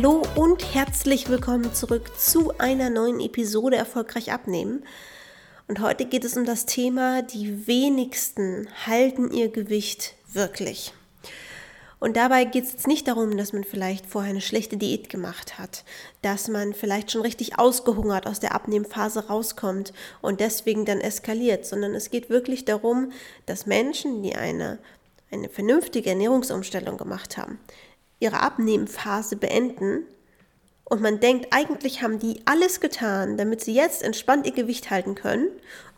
Hallo und herzlich willkommen zurück zu einer neuen Episode Erfolgreich abnehmen. Und heute geht es um das Thema, die wenigsten halten ihr Gewicht wirklich. Und dabei geht es jetzt nicht darum, dass man vielleicht vorher eine schlechte Diät gemacht hat, dass man vielleicht schon richtig ausgehungert aus der Abnehmphase rauskommt und deswegen dann eskaliert, sondern es geht wirklich darum, dass Menschen, die eine, eine vernünftige Ernährungsumstellung gemacht haben, ihre Abnehmphase beenden und man denkt, eigentlich haben die alles getan, damit sie jetzt entspannt ihr Gewicht halten können.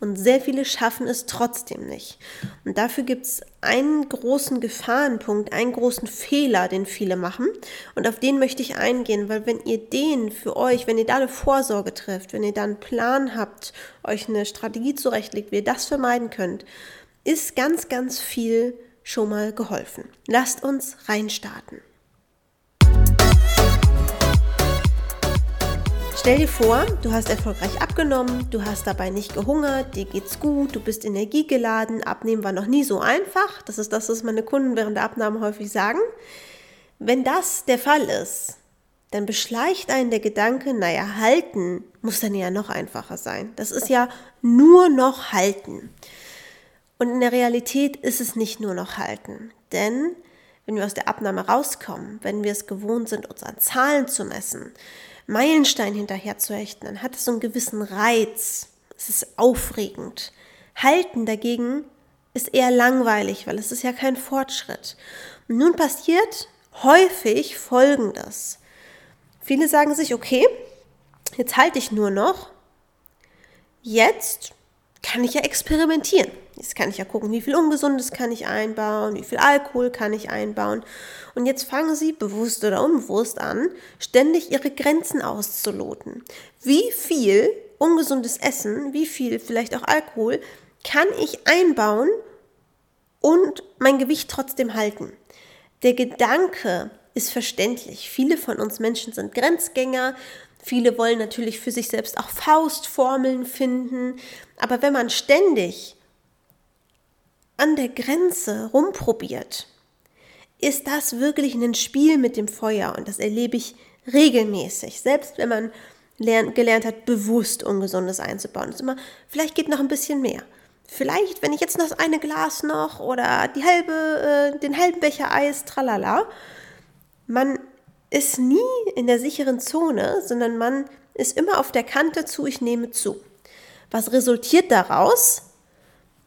Und sehr viele schaffen es trotzdem nicht. Und dafür gibt es einen großen Gefahrenpunkt, einen großen Fehler, den viele machen. Und auf den möchte ich eingehen, weil wenn ihr den für euch, wenn ihr da eine Vorsorge trifft, wenn ihr da einen Plan habt, euch eine Strategie zurechtlegt, wie ihr das vermeiden könnt, ist ganz, ganz viel schon mal geholfen. Lasst uns reinstarten. Stell dir vor, du hast erfolgreich abgenommen, du hast dabei nicht gehungert, dir geht's gut, du bist energiegeladen, abnehmen war noch nie so einfach. Das ist das, was meine Kunden während der Abnahme häufig sagen. Wenn das der Fall ist, dann beschleicht einen der Gedanke, naja, halten muss dann ja noch einfacher sein. Das ist ja nur noch halten. Und in der Realität ist es nicht nur noch halten. Denn wenn wir aus der Abnahme rauskommen, wenn wir es gewohnt sind, uns an Zahlen zu messen, Meilenstein hinterher zu hechten, dann hat es so einen gewissen Reiz. Es ist aufregend. Halten dagegen ist eher langweilig, weil es ist ja kein Fortschritt. Und nun passiert häufig Folgendes. Viele sagen sich, okay, jetzt halte ich nur noch. Jetzt kann ich ja experimentieren. Jetzt kann ich ja gucken, wie viel Ungesundes kann ich einbauen, wie viel Alkohol kann ich einbauen. Und jetzt fangen Sie bewusst oder unbewusst an, ständig Ihre Grenzen auszuloten. Wie viel ungesundes Essen, wie viel vielleicht auch Alkohol kann ich einbauen und mein Gewicht trotzdem halten? Der Gedanke ist verständlich. Viele von uns Menschen sind Grenzgänger. Viele wollen natürlich für sich selbst auch Faustformeln finden. Aber wenn man ständig an der Grenze rumprobiert, ist das wirklich ein Spiel mit dem Feuer und das erlebe ich regelmäßig. Selbst wenn man lernt, gelernt hat, bewusst Ungesundes einzubauen. ist immer, vielleicht geht noch ein bisschen mehr. Vielleicht, wenn ich jetzt noch das eine Glas noch oder die halbe, äh, den halben Becher Eis, tralala. Man ist nie in der sicheren Zone, sondern man ist immer auf der Kante zu, ich nehme zu. Was resultiert daraus?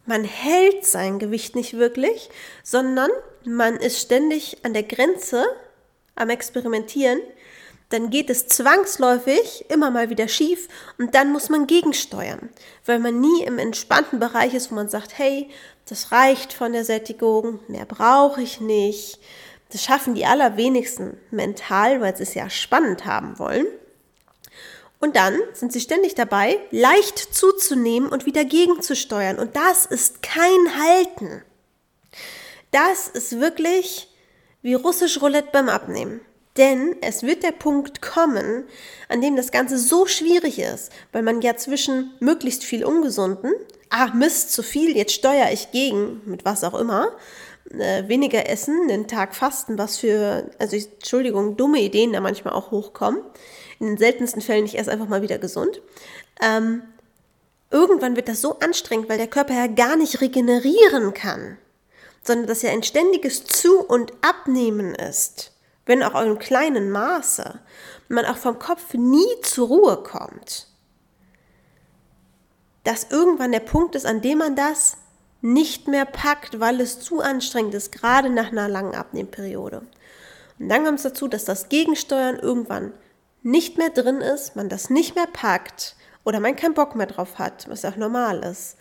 Man hält sein Gewicht nicht wirklich, sondern man ist ständig an der Grenze am Experimentieren. Dann geht es zwangsläufig immer mal wieder schief und dann muss man gegensteuern, weil man nie im entspannten Bereich ist, wo man sagt, hey, das reicht von der Sättigung, mehr brauche ich nicht. Das schaffen die allerwenigsten mental, weil sie es ja spannend haben wollen. Und dann sind sie ständig dabei, leicht zuzunehmen und wieder gegenzusteuern. Und das ist kein Halten. Das ist wirklich wie russisch Roulette beim Abnehmen. Denn es wird der Punkt kommen, an dem das Ganze so schwierig ist, weil man ja zwischen möglichst viel Ungesunden, ah Mist, zu viel, jetzt steuere ich gegen, mit was auch immer, äh, weniger essen, den Tag fasten, was für, also ich, Entschuldigung, dumme Ideen da manchmal auch hochkommen. In den seltensten Fällen ich esse einfach mal wieder gesund. Ähm, irgendwann wird das so anstrengend, weil der Körper ja gar nicht regenerieren kann, sondern dass ja ein ständiges Zu- und Abnehmen ist, wenn auch in kleinen Maße, man auch vom Kopf nie zur Ruhe kommt. Dass irgendwann der Punkt ist, an dem man das nicht mehr packt, weil es zu anstrengend ist, gerade nach einer langen Abnehmperiode. Und dann kommt es dazu, dass das Gegensteuern irgendwann nicht mehr drin ist, man das nicht mehr packt oder man keinen Bock mehr drauf hat, was auch normal ist.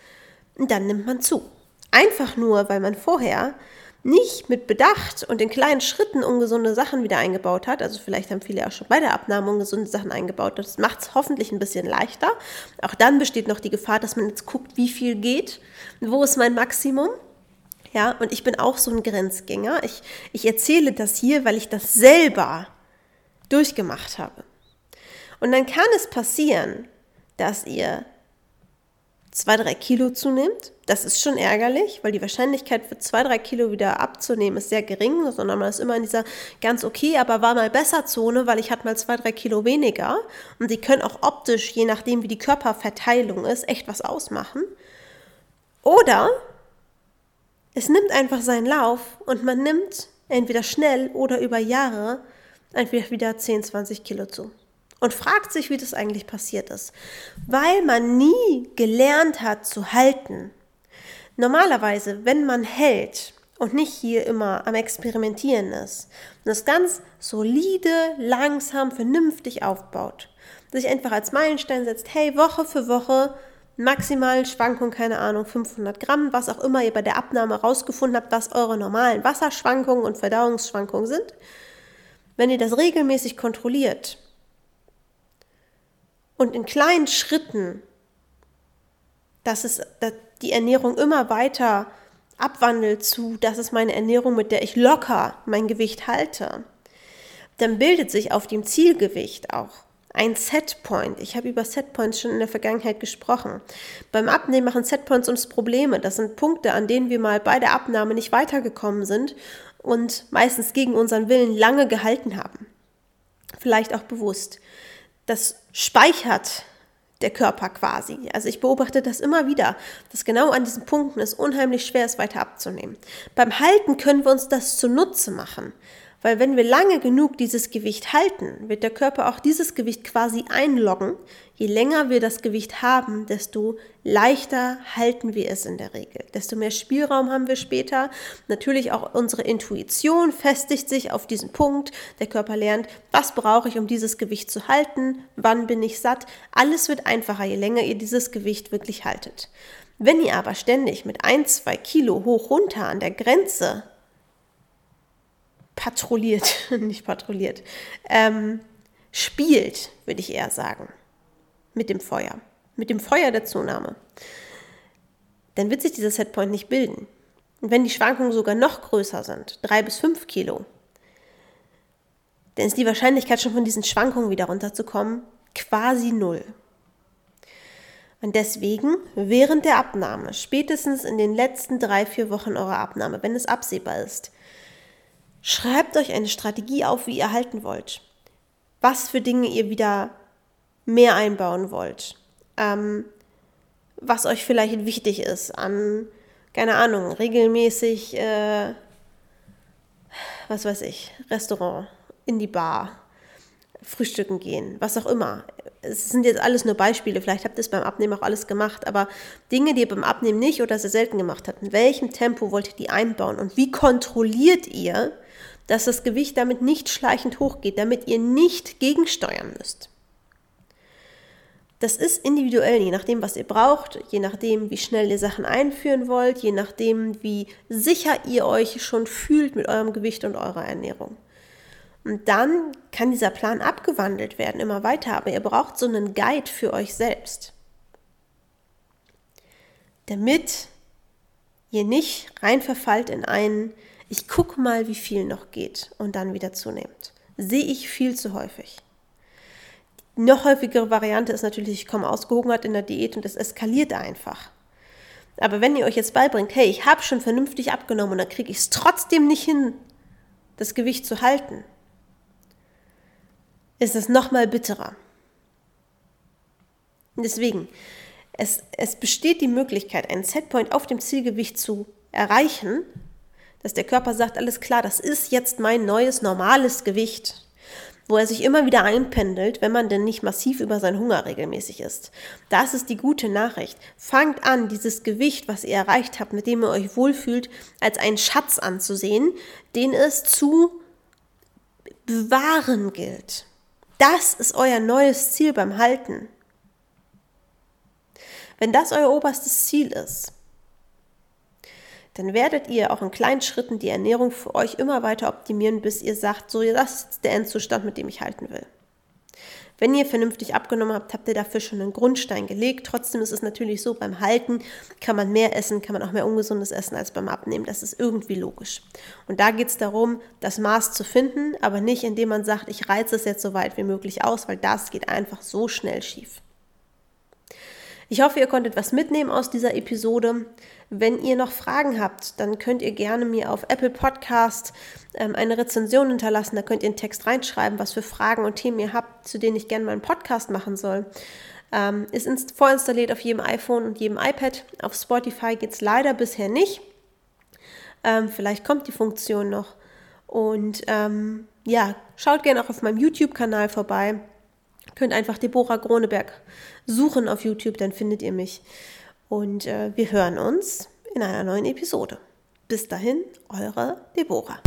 Und dann nimmt man zu. Einfach nur, weil man vorher nicht mit Bedacht und in kleinen Schritten ungesunde Sachen wieder eingebaut hat, also vielleicht haben viele auch schon bei der Abnahme ungesunde Sachen eingebaut, das macht es hoffentlich ein bisschen leichter. Auch dann besteht noch die Gefahr, dass man jetzt guckt, wie viel geht, wo ist mein Maximum. Ja, und ich bin auch so ein Grenzgänger. Ich, ich erzähle das hier, weil ich das selber durchgemacht habe. Und dann kann es passieren, dass ihr zwei, drei Kilo zunimmt. Das ist schon ärgerlich, weil die Wahrscheinlichkeit für zwei, drei Kilo wieder abzunehmen ist sehr gering, sondern man ist immer in dieser ganz okay, aber war mal besser Zone, weil ich hatte mal zwei, drei Kilo weniger. Und die können auch optisch, je nachdem wie die Körperverteilung ist, echt was ausmachen. Oder es nimmt einfach seinen Lauf und man nimmt entweder schnell oder über Jahre einfach wieder 10, 20 Kilo zu und fragt sich, wie das eigentlich passiert ist. Weil man nie gelernt hat zu halten. Normalerweise, wenn man hält und nicht hier immer am Experimentieren ist und das ganz solide, langsam, vernünftig aufbaut, sich einfach als Meilenstein setzt, hey, Woche für Woche maximalen Schwankung, keine Ahnung, 500 Gramm, was auch immer ihr bei der Abnahme rausgefunden habt, was eure normalen Wasserschwankungen und Verdauungsschwankungen sind. Wenn ihr das regelmäßig kontrolliert und in kleinen Schritten, dass es dass die Ernährung immer weiter abwandelt zu, das ist meine Ernährung, mit der ich locker mein Gewicht halte, dann bildet sich auf dem Zielgewicht auch ein Setpoint. Ich habe über Setpoints schon in der Vergangenheit gesprochen. Beim Abnehmen machen Setpoints uns Probleme. Das sind Punkte, an denen wir mal bei der Abnahme nicht weitergekommen sind und meistens gegen unseren Willen lange gehalten haben. Vielleicht auch bewusst das speichert der Körper quasi. Also ich beobachte das immer wieder, dass genau an diesen Punkten es unheimlich schwer ist, weiter abzunehmen. Beim Halten können wir uns das zunutze machen. Weil wenn wir lange genug dieses Gewicht halten, wird der Körper auch dieses Gewicht quasi einloggen. Je länger wir das Gewicht haben, desto leichter halten wir es in der Regel. Desto mehr Spielraum haben wir später. Natürlich auch unsere Intuition festigt sich auf diesen Punkt. Der Körper lernt, was brauche ich, um dieses Gewicht zu halten? Wann bin ich satt? Alles wird einfacher, je länger ihr dieses Gewicht wirklich haltet. Wenn ihr aber ständig mit ein, zwei Kilo hoch runter an der Grenze patrouilliert, nicht patrouilliert, ähm, spielt, würde ich eher sagen, mit dem Feuer, mit dem Feuer der Zunahme, dann wird sich dieser Setpoint nicht bilden. Und wenn die Schwankungen sogar noch größer sind, drei bis fünf Kilo, dann ist die Wahrscheinlichkeit schon von diesen Schwankungen wieder runterzukommen quasi null. Und deswegen während der Abnahme, spätestens in den letzten drei, vier Wochen eurer Abnahme, wenn es absehbar ist, Schreibt euch eine Strategie auf, wie ihr halten wollt. Was für Dinge ihr wieder mehr einbauen wollt. Ähm, was euch vielleicht wichtig ist an, keine Ahnung, regelmäßig, äh, was weiß ich, Restaurant, in die Bar, frühstücken gehen, was auch immer. Es sind jetzt alles nur Beispiele, vielleicht habt ihr es beim Abnehmen auch alles gemacht, aber Dinge, die ihr beim Abnehmen nicht oder sehr selten gemacht habt, in welchem Tempo wollt ihr die einbauen und wie kontrolliert ihr, dass das Gewicht damit nicht schleichend hochgeht, damit ihr nicht gegensteuern müsst. Das ist individuell, je nachdem, was ihr braucht, je nachdem, wie schnell ihr Sachen einführen wollt, je nachdem, wie sicher ihr euch schon fühlt mit eurem Gewicht und eurer Ernährung. Und dann kann dieser Plan abgewandelt werden, immer weiter, aber ihr braucht so einen Guide für euch selbst. Damit ihr nicht rein verfallt in einen, ich gucke mal, wie viel noch geht und dann wieder zunehmend. Sehe ich viel zu häufig. Die noch häufigere Variante ist natürlich, ich komme ausgehungert in der Diät und es eskaliert einfach. Aber wenn ihr euch jetzt beibringt, hey, ich habe schon vernünftig abgenommen und dann kriege ich es trotzdem nicht hin, das Gewicht zu halten, ist es nochmal bitterer. Deswegen, es, es besteht die Möglichkeit, einen Setpoint auf dem Zielgewicht zu erreichen, dass der Körper sagt, alles klar, das ist jetzt mein neues normales Gewicht, wo er sich immer wieder einpendelt, wenn man denn nicht massiv über seinen Hunger regelmäßig ist. Das ist die gute Nachricht. Fangt an, dieses Gewicht, was ihr erreicht habt, mit dem ihr euch wohlfühlt, als einen Schatz anzusehen, den es zu bewahren gilt. Das ist euer neues Ziel beim Halten. Wenn das euer oberstes Ziel ist, dann werdet ihr auch in kleinen Schritten die Ernährung für euch immer weiter optimieren, bis ihr sagt, so, das ist der Endzustand, mit dem ich halten will. Wenn ihr vernünftig abgenommen habt, habt ihr dafür schon einen Grundstein gelegt. Trotzdem ist es natürlich so, beim Halten kann man mehr essen, kann man auch mehr ungesundes essen als beim Abnehmen. Das ist irgendwie logisch. Und da geht es darum, das Maß zu finden, aber nicht indem man sagt, ich reize es jetzt so weit wie möglich aus, weil das geht einfach so schnell schief. Ich hoffe, ihr konntet was mitnehmen aus dieser Episode. Wenn ihr noch Fragen habt, dann könnt ihr gerne mir auf Apple Podcast ähm, eine Rezension hinterlassen. Da könnt ihr einen Text reinschreiben, was für Fragen und Themen ihr habt, zu denen ich gerne mal einen Podcast machen soll. Ähm, ist vorinstalliert auf jedem iPhone und jedem iPad. Auf Spotify geht es leider bisher nicht. Ähm, vielleicht kommt die Funktion noch. Und ähm, ja, schaut gerne auch auf meinem YouTube-Kanal vorbei. Könnt einfach Deborah Groneberg suchen auf YouTube, dann findet ihr mich. Und äh, wir hören uns in einer neuen Episode. Bis dahin, eure Deborah.